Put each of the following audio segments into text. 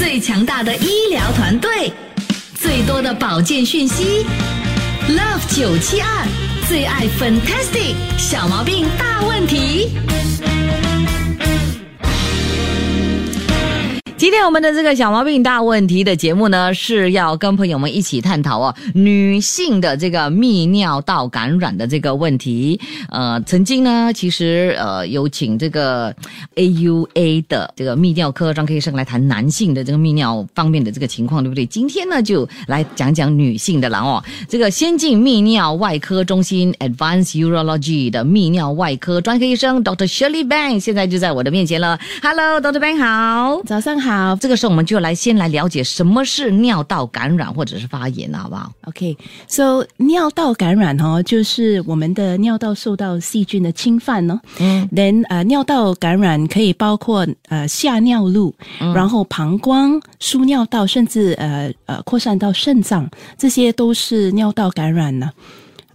最强大的医疗团队，最多的保健讯息，Love 九七二最爱 Fantastic 小毛病大问题。今天我们的这个小毛病大问题的节目呢，是要跟朋友们一起探讨哦，女性的这个泌尿道感染的这个问题。呃，曾经呢，其实呃有请这个 AUA 的这个泌尿科专科医生来谈男性的这个泌尿方面的这个情况，对不对？今天呢，就来讲讲女性的了哦。这个先进泌尿外科中心 Advanced Urology 的泌尿外科专科医生 Dr. Shirley Bang 现在就在我的面前了。Hello，Dr. Bang 好。早上好这个时候我们就来先来了解什么是尿道感染或者是发炎，好不好？，OK，So、尿道感染哦，就是我们的尿道受到细菌的侵犯呢。嗯，Then 呃，尿道感染可以包括呃下尿路，然后膀胱、输尿道，甚至呃呃扩散到肾脏，这些都是尿道感染呢。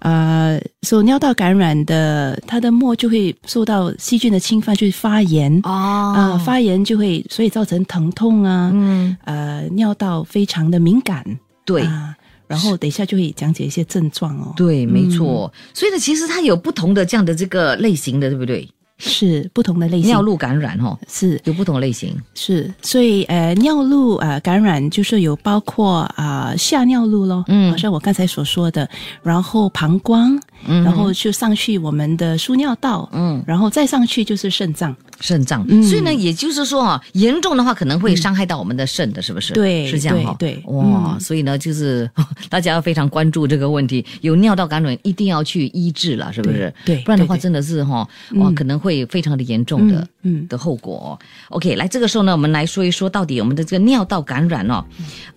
呃，所、以尿道感染的，它的膜就会受到细菌的侵犯，就会发炎。哦啊、发炎就会，所以造成疼痛啊，嗯，呃，尿道非常的敏感，对。啊，然后等一下就会讲解一些症状哦。对，没错。所以呢，其实它有不同的这样的这个类型的，对不对？是不同的类型，尿路感染哦，是。有不同类型。是，所以呃，尿路呃感染就是有包括啊、下尿路咯，嗯。好像我刚才所说的，然后膀胱，嗯。然后就上去我们的输尿道，嗯，然后再上去就是肾脏，肾脏。嗯。所以呢，也就是说啊，严重的话可能会伤害到我们的肾的，是不是？对是这样哈、对对。哇，嗯。所以呢，就是 大家要非常关注这个问题，有尿道感染一定要去医治了，是不是？对对不然的话真的是哈、哇，可能会非常的严重的。嗯嗯的后果、哦。OK，来这个时候呢，我们来说一说到底我们的这个尿道感染哦，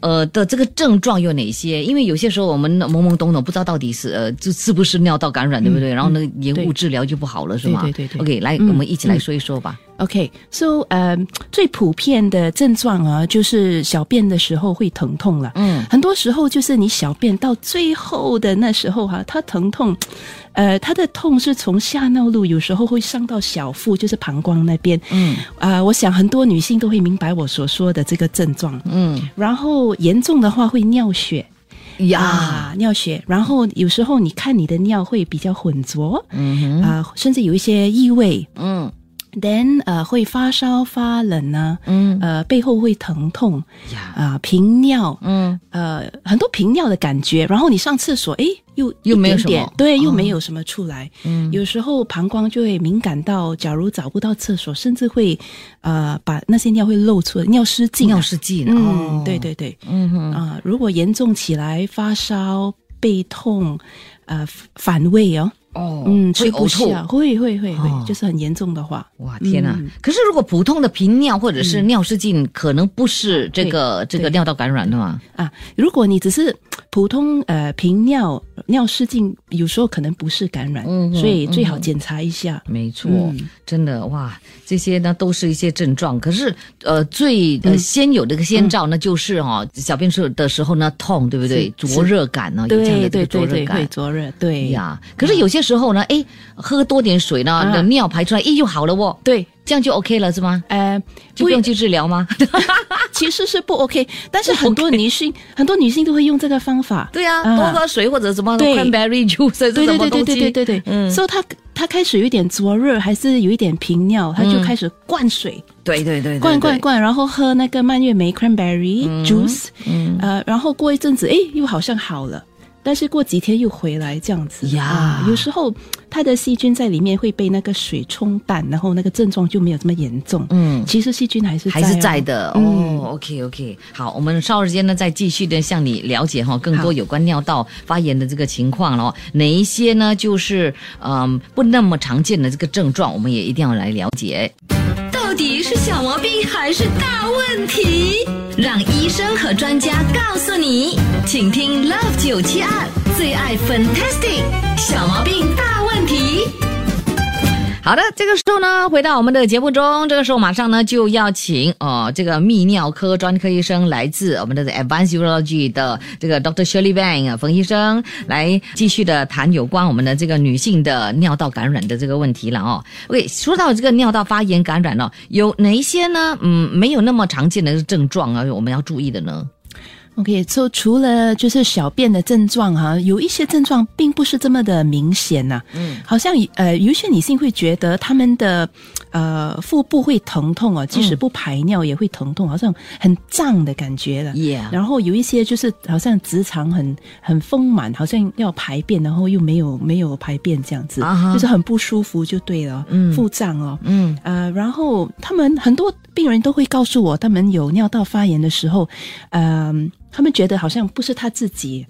呃的这个症状有哪些？因为有些时候我们懵懵懂懂，不知道到底是呃这是不是尿道感染，对不对？然后呢，延误治疗就不好了，是吗？对对对对 OK，来，嗯我们一起来说一说吧。OK，so、呃，最普遍的症状啊，就是小便的时候会疼痛了。嗯，很多时候就是你小便到最后的那时候哈、它疼痛，呃，它的痛是从下尿路，有时候会上到小腹，就是膀胱那边。嗯啊、我想很多女性都会明白我所说的这个症状。嗯然后严重的话会尿血呀，啊，尿血。然后有时候你看你的尿会比较浑浊，嗯哼啊、甚至有一些异味。嗯 Then 呃会发烧发冷啊，嗯。呃背后会疼痛呀，啊、频尿，嗯。呃很多频尿的感觉。然后你上厕所，哎，又又没有什么。对，又哦。没有什么出来。嗯。有时候膀胱就会敏感到，假如找不到厕所，甚至会呃把那些尿会漏出来，尿失禁啊、尿失禁嗯，哦，对，对对，嗯哼，啊、如果严重起来，发烧、背痛，呃反胃哦，哦，嗯，会呕吐。下，会会会会，哦就是很严重的话。哇天呐！嗯可是如果普通的频尿或者是尿失禁，可能不是这个这个尿道感染的嘛？啊，如果你只是普通呃频尿、尿失禁，有时候可能不是感染，嗯所以最好检查一下。没错，嗯真的哇，这些呢都是一些症状。可是呃，最呃、嗯先有这个先兆呢，就是哦，小便时的时候呢痛，对不对？灼热感呢，有这样的灼热感会。灼热，对呀，可是有些时候呢，哎，喝多点水呢，尿排出来，哎，又好了哦，对，这样就 OK 了是吗？呃，就不用去治疗吗？其实是不 OK，但是很多女性很多女性都会用这个方法。对呀、啊。多喝水或者什么对。cranberry juice 是对对对对什么东西？对对对对，嗯。所以她她开始有一点灼热，还是有一点频尿，她就开始灌水，对对对对对。灌灌灌，然后喝那个蔓越莓 cranberry juice，嗯。呃，然后过一阵子，哎，又好像好了。但是过几天又回来这样子呀啊有时候它的细菌在里面会被那个水冲淡，然后那个症状就没有这么严重。嗯其实细菌还是还是哦在的、嗯哦。OK OK，好，我们稍后间呢再继续的向你了解哈更多有关尿道发炎的这个情况了哦。哪一些呢？就是嗯不那么常见的这个症状，我们也一定要来了解。底是小毛病还是大问题？让医生和专家告诉你。请听 Love 九七二最爱 Fantastic 小毛病大问题。好的，这个时候呢，回到我们的节目中，这个时候马上呢就要请哦，这个泌尿科专科医生，来自我们的 Advanced Urology 的这个 Dr. Shirley Bang 啊，冯医生来继续的谈有关我们的这个女性的尿道感染的这个问题了哦。OK，说到这个尿道发炎感染了、有哪一些呢？嗯，没有那么常见的症状啊，我们要注意的呢？OK，so, 除了就是小便的症状哈、有一些症状并不是这么的明显呐、嗯，好像呃有一些女性会觉得她们的呃腹部会疼痛啊，即使不排尿也会疼痛，好像很胀的感觉了。Yeah 然后有一些就是好像直肠很很丰满，好像要排便，然后又没有没有排便这样子就是很不舒服就对了，嗯。腹胀哦，嗯。呃，然后他们很多病人都会告诉我，他们有尿道发炎的时候，嗯、他们觉得好像不是他自己，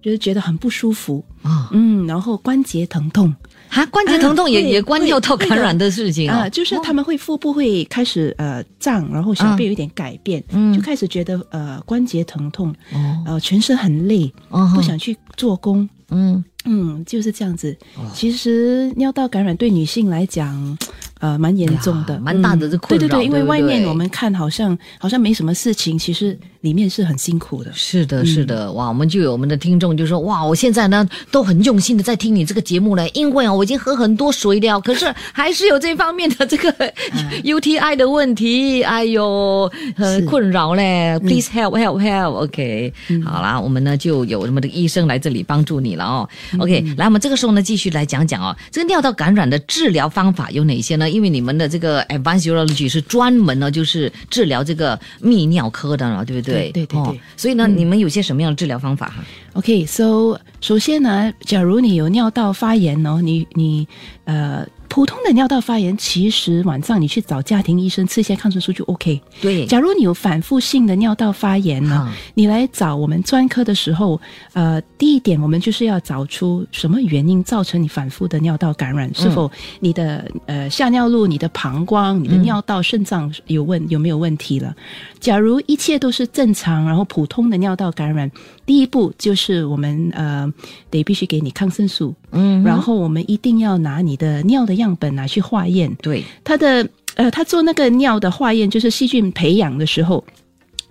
就是觉得很不舒服，啊。嗯，然后关节疼痛。啊，关节疼痛也、啊也关会尿道感染的事情啊、哦，就是他们会腹部会开始呃胀，然后小便有一点改变，嗯就开始觉得呃关节疼痛，哦呃全身很累，哦不想去做工，嗯嗯，就是这样子。其实尿道感染对女性来讲，呃，蛮严重的，呀蛮大的这困扰对对对，因为外面我们看好像好像没什么事情，其实里面是很辛苦的。是的，是的，哇，我们就有我们的听众就说，哇，我现在呢都很用心的在听你这个节目了，因为啊我已经喝很多水了，可是还是有这方面的这个 UTI 的问题，哎呦，很困扰嘞。Please help, help, help. OK，、好啦，我们呢就有我们的医生来这里帮助你了哦。OK，来，我们这个时候呢继续来讲讲哦，这个尿道感染的治疗方法有哪些呢？因为你们的这个 Advanced Urology 是专门呢就是治疗这个泌尿科的了，对不对？哦对对对对所以呢，你们有些什么样的治疗方法哈？OK，so、首先呢，假如你有尿道发炎哦，你你呃普通的尿道发炎，其实晚上你去找家庭医生吃一些抗生素就 OK。对，假如你有反复性的尿道发炎呢，啊你来找我们专科的时候，呃，第一点我们就是要找出什么原因造成你反复的尿道感染，是否你的呃下尿路、你的膀胱、你的尿道、肾脏有问有没有问题了？假如一切都是正常，然后普通的尿道感染，第一步就是我们呃得必须给你抗生素，嗯，然后我们一定要拿你的尿的样本拿去化验，对，他的呃，他做那个尿的化验，就是细菌培养的时候，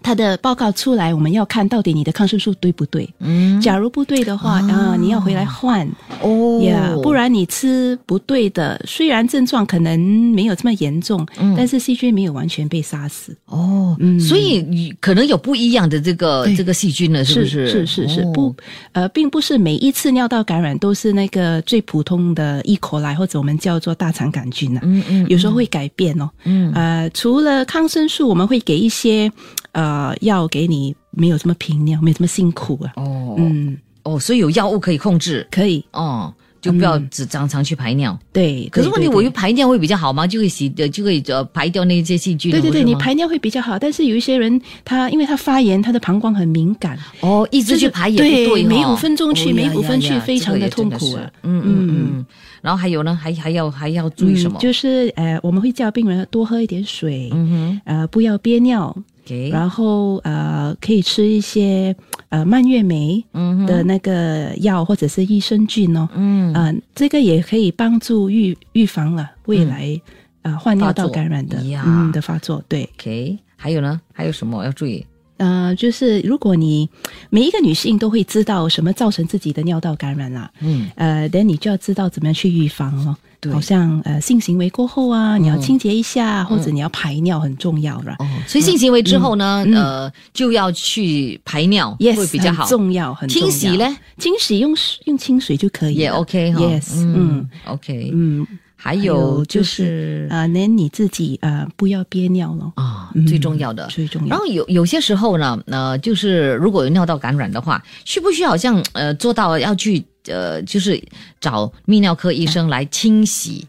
他的报告出来，我们要看到底你的抗生素对不对。嗯，假如不对的话啊、你要回来换哦呀不然你吃不对的，虽然症状可能没有这么严重，嗯但是细菌没有完全被杀死。哦，嗯所以你可能有不一样的这个这个细菌了，是不是？是是是哦不呃，并不是每一次尿道感染都是那个最普通的 E. coli 或者我们叫做大肠杆菌啊。嗯嗯，有时候会改变哦。嗯呃，除了抗生素，我们会给一些呃药给你，没有这么频尿，没有这么辛苦啊。哦嗯，哦，所以有药物可以控制可以，哦，就不要嗯只常常去排尿。对。可是问题，我又排尿会比较好吗？就会洗呃，就会呃排掉那些细菌。对对对，你排尿会比较好，但是有一些人他因为他发炎，他的膀胱很敏感，哦，一直去排也不对每五分钟去哦每五分去非常的痛苦啊是嗯嗯嗯。然后还有呢，还还要还要注意什么？嗯就是呃，我们会叫病人多喝一点水，嗯哼呃，不要憋尿，哼，OK，然后呃，可以吃一些呃蔓越莓的那个药或者是益生菌哦，嗯。嗯、这个也可以帮助预预防了未来、呃患尿道感染的嗯的发作。对，，OK，还有呢？还有什么要注意？呃，就是如果你每一个女性都会知道什么造成自己的尿道感染啦、嗯，呃，等你就要知道怎么样去预防哦。对。好像呃性行为过后啊，你要清洁一下，或者你要排尿很重要了。哦，所以性行为之后呢，嗯。呃，就要去排尿 Yes，会比较好。很。重要，很清洗嘞，清洗用用清水就可以了。也 OK 哈。Yes，嗯嗯，OK，嗯，还有就就是啊，连你自己呃不要憋尿了，啊嗯，最重要的。最重要。然后有有些时候呢，呃，就是如果有尿道感染的话，需不需要好像呃做到要去呃，就是找泌尿科医生来清洗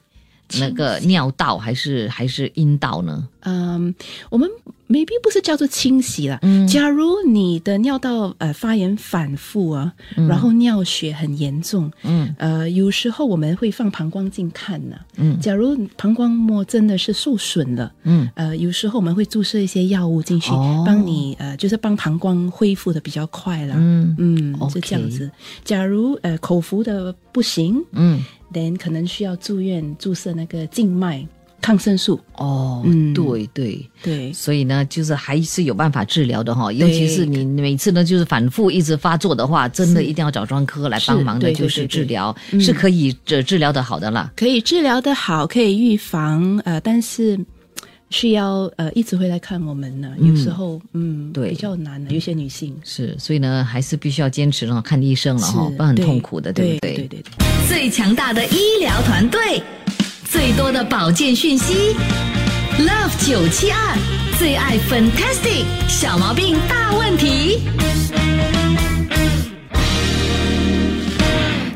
那个尿道还是还是阴道呢？嗯，我们 maybe 不是叫做清洗了。嗯。假如你的尿道呃发炎反复啊，然后尿血很严重，嗯。呃，有时候我们会放膀胱镜看呢、嗯。假如膀胱膜真的是受损了，嗯。呃，有时候我们会注射一些药物进去，哦。帮你呃，就是帮膀胱恢复的比较快了。嗯。嗯是这样子。假如呃口服的不行嗯，，then 可能需要住院注射那个静脉抗生素。哦，嗯对对。对，所以呢，就是还是有办法治疗的哈，尤其是你每次呢，就是反复一直发作的话，真的一定要找专科来帮忙的，就是治疗是可以治治疗的好的啦。可以治疗的好，可以预防，呃，但是需要呃一直会来看我们呢。有时候，嗯，对比较难的，有些女性是，所以呢，还是必须要坚持了看医生了哈，是不然很痛苦的，对不对？对？对对对。最强大的医疗团队，最多的保健讯息，Love 九七二最爱 Fantastic 小毛病大问题。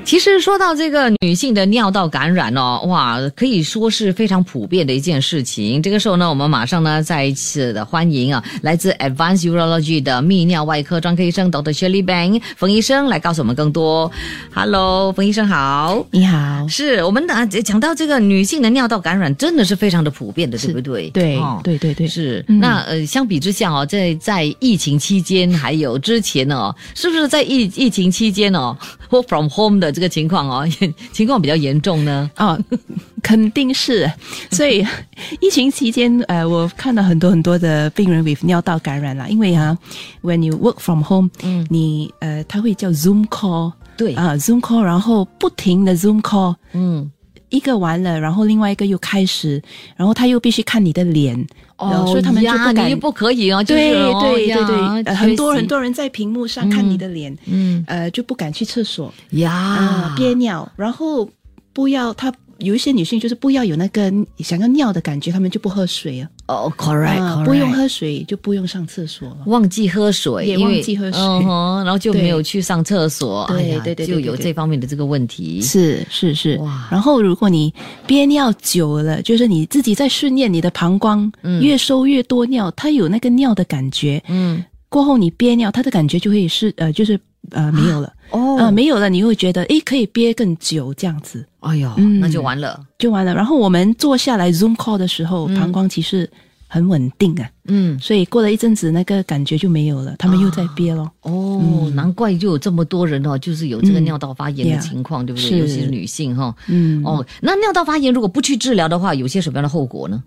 其实说到这个女性的尿道感染哦，哇，可以说是非常普遍的一件事情。这个时候呢，我们马上呢再一次的欢迎啊，来自 Advanced Urology 的泌尿外科专科医生 Dr. Shirley Bang 冯医生来告诉我们更多。Hello，冯医生好。你好，是我们啊讲到这个女性的尿道感染，真的是非常的普遍的，对不对？对哦对对对，是，嗯那呃，相比之下哦，在在疫情期间还有之前哦，是不是在疫疫情期间哦，work from home 的这个情况哦，情况比较严重呢？哦，肯定是。所以疫情期间，呃，我看到很多很多的病人 with 尿道感染啦，因为啊，when you work from home，嗯你呃，他会叫 Zoom call 对，啊、z o o m call，然后不停的 Zoom call，嗯，一个完了，然后另外一个又开始，然后他又必须看你的脸，然后所以他们就不敢不可以哦，对对对对，呃很多很多人在屏幕上看你的脸，嗯呃，就不敢去厕所呀啊，憋尿，然后不要他。有一些女性就是不要有那个想要尿的感觉，她们就不喝水啊，哦，correct，不用喝水就不用上厕所。了。忘记喝水，也忘记喝水。然后就没有去上厕所，对对对对就有这方面的这个问题。是是是。哇，然后如果你憋尿久了，就是你自己在训练你的膀胱，越收越多尿，它有那个尿的感觉。嗯，过后你憋尿，它的感觉就会是呃，就是呃没有了，哦。呃没有了，你会觉得诶可以憋更久这样子。哎呦，嗯。那就完了。就完了。然后我们坐下来 Zoom call 的时候，膀胱其实很稳定啊，嗯，所以过了一阵子那个感觉就没有了，他们又在憋咯。哦，难怪就有这么多人哦，就是有这个嗯尿道发炎的情况，对不对？是尤其是女性哈。嗯哦，那尿道发炎如果不去治疗的话，有些什么样的后果呢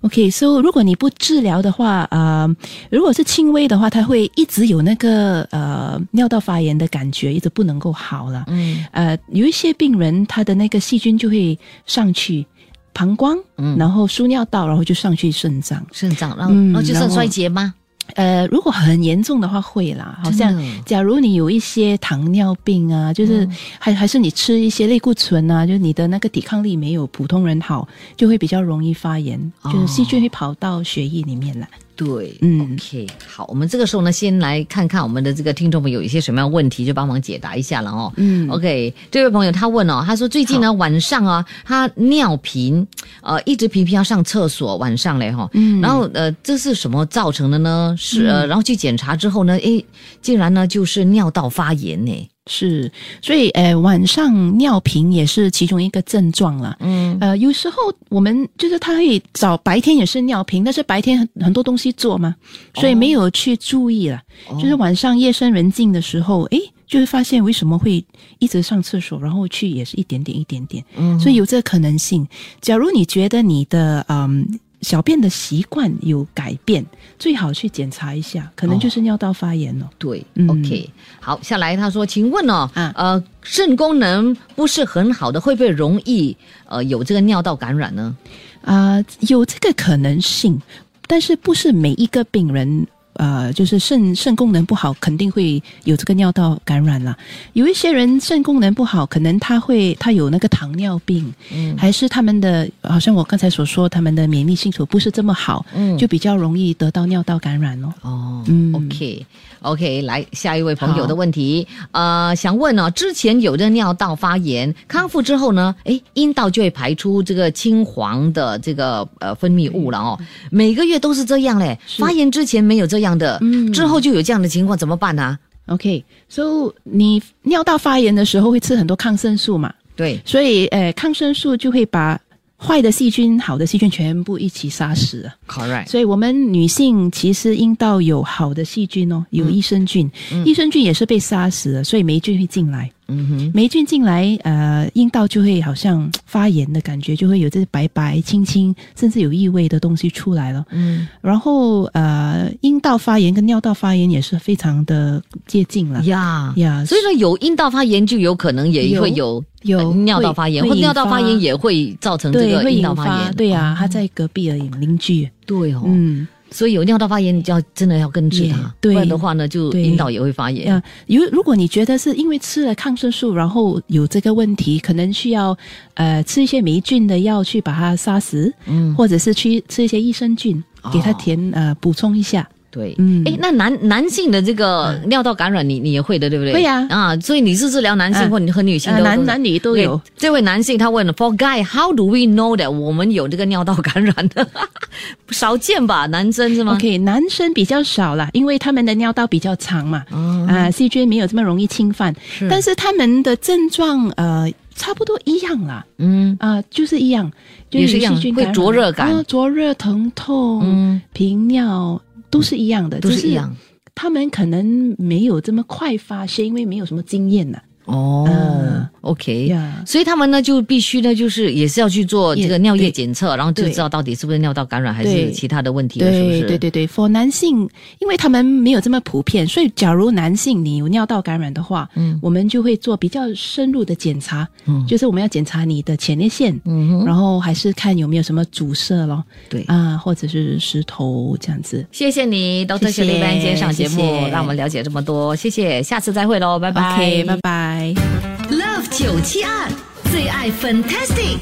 ？OK，so、如果你不治疗的话，呃，如果是轻微的话，它会一直有那个呃尿道发炎的感觉，一直不能够好了。嗯，呃，有一些病人他的那个细菌就会上去膀胱，嗯然后输尿道，然后就上去肾脏。肾脏，然后、嗯然后就肾衰竭吗？呃，如果很严重的话会啦，好像假如你有一些糖尿病啊，就是还还是你吃一些类固醇啊，就是你的那个抵抗力没有普通人好，就会比较容易发炎，就是细菌会跑到血液里面来。对，嗯，OK，好，我们这个时候呢，先来看看我们的这个听众朋友有一些什么样的问题，就帮忙解答一下了哦。嗯，OK，这位朋友他问哦，他说最近呢晚上啊，他尿频，呃，一直频频要上厕所，晚上嘞哈，嗯然后呃，这是什么造成的呢？是呃，然后去检查之后呢，诶，竟然呢就是尿道发炎呢。是，所以呃，晚上尿频也是其中一个症状啦。嗯，呃，有时候我们就是他会早白天也是尿频，但是白天很很多东西做嘛，所以没有去注意了。就是晚上夜深人静的时候，诶，就会发现为什么会一直上厕所，然后去也是一点点一点点，嗯所以有这个可能性。假如你觉得你的嗯。小便的习惯有改变，最好去检查一下，可能就是尿道发炎了。对、嗯 o k 好，下来他说，请问哦，啊呃，肾功能不是很好的，会不会容易呃有这个尿道感染呢？啊、有这个可能性，但是不是每一个病人呃，就是肾肾功能不好，肯定会有这个尿道感染啦。有一些人肾功能不好，可能他会他有那个糖尿病，嗯，还是他们的好像我刚才所说，他们的免疫系统不是这么好，嗯，就比较容易得到尿道感染哦。哦，嗯，OK。OK，来下一位朋友的问题，呃，想问哦，之前有的尿道发炎，康复之后呢，诶，阴道就会排出这个青黄的这个呃分泌物了哦，每个月都是这样嘞，发炎之前没有这样的，嗯之后就有这样的情况，怎么办呢？OK，So 你尿道发炎的时候会吃很多抗生素嘛？对，所以呃，抗生素就会把。坏的细菌、好的细菌全部一起杀死，correct。所以，我们女性其实阴道有好的细菌哦，有益生菌，益生菌也是被杀死了，所以霉菌会进来。嗯哼，霉菌进来，呃，阴道就会好像发炎的感觉，就会有这些白白、青青，甚至有异味的东西出来了。嗯，然后呃，阴道发炎跟尿道发炎也是非常的接近了。呀呀，所以说有阴道发炎就有可能也会有有尿道发炎，或尿道发炎也会造成这个阴道发炎。对呀，他在隔壁而已，邻居。对哦，嗯。所以有尿道发炎，你就要真的要根治它，不然的话呢，就阴道也会发炎。如如果你觉得是因为吃了抗生素，然后有这个问题，可能需要呃吃一些霉菌的药去把它杀死，嗯，或者是去吃一些益生菌，给它填呃补充一下。对，嗯，哎，那男男性的这个尿道感染，你你也会的，对不对？会呀，啊，所以你是治疗男性或你和女性都男男女都有。这位男性他问了，For guy，how do we know that 我们有这个尿道感染？的？少见吧，男生是吗？OK，男生比较少啦，因为他们的尿道比较长嘛，啊，细菌没有这么容易侵犯。但是他们的症状呃差不多一样啦，嗯。啊，就是一样，就是一样，会灼热感，灼热疼痛，频尿。都是一样的，都是一样。他们可能没有这么快发现，因为没有什么经验呢。哦，OK，所以他们呢就必须呢，就是也是要去做这个尿液检测，然后就知道到底是不是尿道感染还是其他的问题了，是不是？对对对，for 男性，因为他们没有这么普遍，所以假如男性你有尿道感染的话，嗯，我们就会做比较深入的检查，嗯，就是我们要检查你的前列腺，嗯，然后还是看有没有什么阻塞咯，对。啊，或者是石头这样子。谢谢你，Doctor 谢丽班今天上节目，让我们了解这么多，谢谢，下次再会喽，拜拜，OK，拜拜。Love 九七二最爱 Fantastic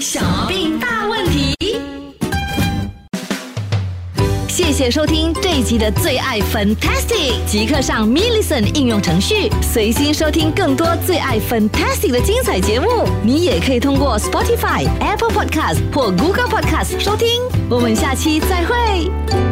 小毛病大问题，谢谢收听这一集的最爱 Fantastic，即刻上 Millicent 应用程序，随心收听更多最爱 Fantastic 的精彩节目。你也可以通过 Spotify、Apple Podcast 或 Google Podcast 收听。我们下期再会。